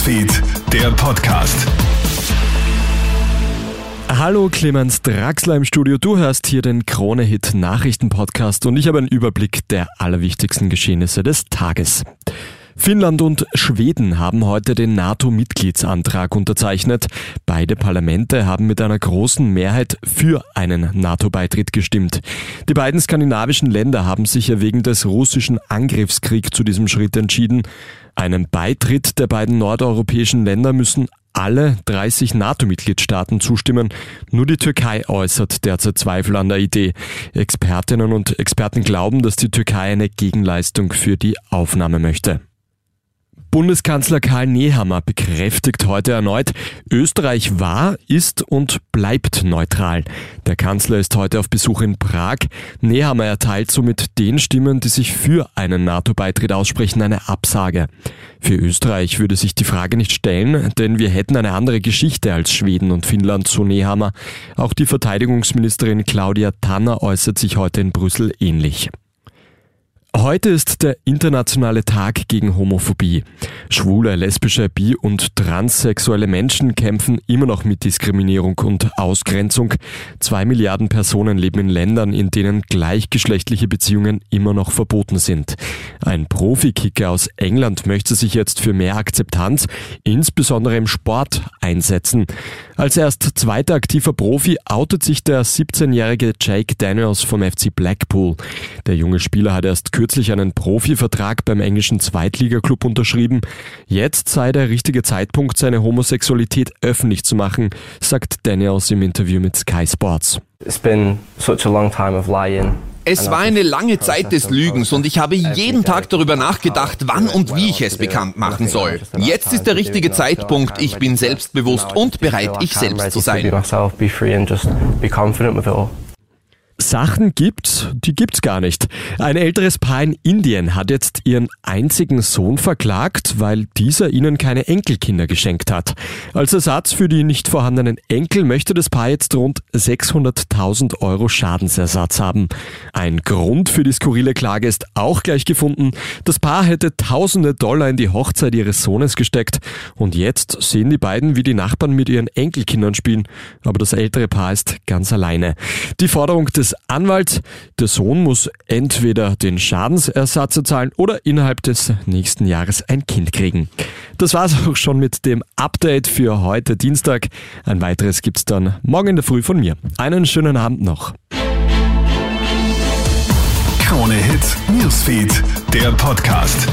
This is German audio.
Newsfeed, der Podcast. Hallo Clemens Draxler im Studio. Du hörst hier den Krone-Hit Nachrichten-Podcast und ich habe einen Überblick der allerwichtigsten Geschehnisse des Tages. Finnland und Schweden haben heute den NATO-Mitgliedsantrag unterzeichnet. Beide Parlamente haben mit einer großen Mehrheit für einen NATO-Beitritt gestimmt. Die beiden skandinavischen Länder haben sich ja wegen des russischen Angriffskriegs zu diesem Schritt entschieden. Einem Beitritt der beiden nordeuropäischen Länder müssen alle 30 NATO-Mitgliedstaaten zustimmen. Nur die Türkei äußert derzeit Zweifel an der Idee. Expertinnen und Experten glauben, dass die Türkei eine Gegenleistung für die Aufnahme möchte. Bundeskanzler Karl Nehammer bekräftigt heute erneut, Österreich war, ist und bleibt neutral. Der Kanzler ist heute auf Besuch in Prag. Nehammer erteilt somit den Stimmen, die sich für einen NATO-Beitritt aussprechen, eine Absage. Für Österreich würde sich die Frage nicht stellen, denn wir hätten eine andere Geschichte als Schweden und Finnland, so Nehammer. Auch die Verteidigungsministerin Claudia Tanner äußert sich heute in Brüssel ähnlich. Heute ist der internationale Tag gegen Homophobie. Schwule, lesbische, bi- und transsexuelle Menschen kämpfen immer noch mit Diskriminierung und Ausgrenzung. Zwei Milliarden Personen leben in Ländern, in denen gleichgeschlechtliche Beziehungen immer noch verboten sind. Ein Profikicker aus England möchte sich jetzt für mehr Akzeptanz, insbesondere im Sport, einsetzen. Als erst zweiter aktiver Profi outet sich der 17-jährige Jake Daniels vom FC Blackpool. Der junge Spieler hat erst kürzlich einen Profivertrag beim englischen Zweitligaklub unterschrieben. Jetzt sei der richtige Zeitpunkt, seine Homosexualität öffentlich zu machen, sagt Daniels im Interview mit Sky Sports. It's been such a long time of lying. Es war eine lange Zeit des Lügens und ich habe jeden Tag darüber nachgedacht, wann und wie ich es bekannt machen soll. Jetzt ist der richtige Zeitpunkt. Ich bin selbstbewusst und bereit, ich selbst zu sein. Sachen gibt's, die gibt's gar nicht. Ein älteres Paar in Indien hat jetzt ihren einzigen Sohn verklagt, weil dieser ihnen keine Enkelkinder geschenkt hat. Als Ersatz für die nicht vorhandenen Enkel möchte das Paar jetzt rund 600.000 Euro Schadensersatz haben. Ein Grund für die skurrile Klage ist auch gleich gefunden. Das Paar hätte tausende Dollar in die Hochzeit ihres Sohnes gesteckt und jetzt sehen die beiden, wie die Nachbarn mit ihren Enkelkindern spielen. Aber das ältere Paar ist ganz alleine. Die Forderung des Anwalts. Der Sohn muss entweder den Schadensersatz zahlen oder innerhalb des nächsten Jahres ein Kind kriegen. Das war's auch schon mit dem Update für heute Dienstag. Ein weiteres gibt's dann morgen in der Früh von mir. Einen schönen Abend noch. Krone Hits, Newsfeed, der Podcast.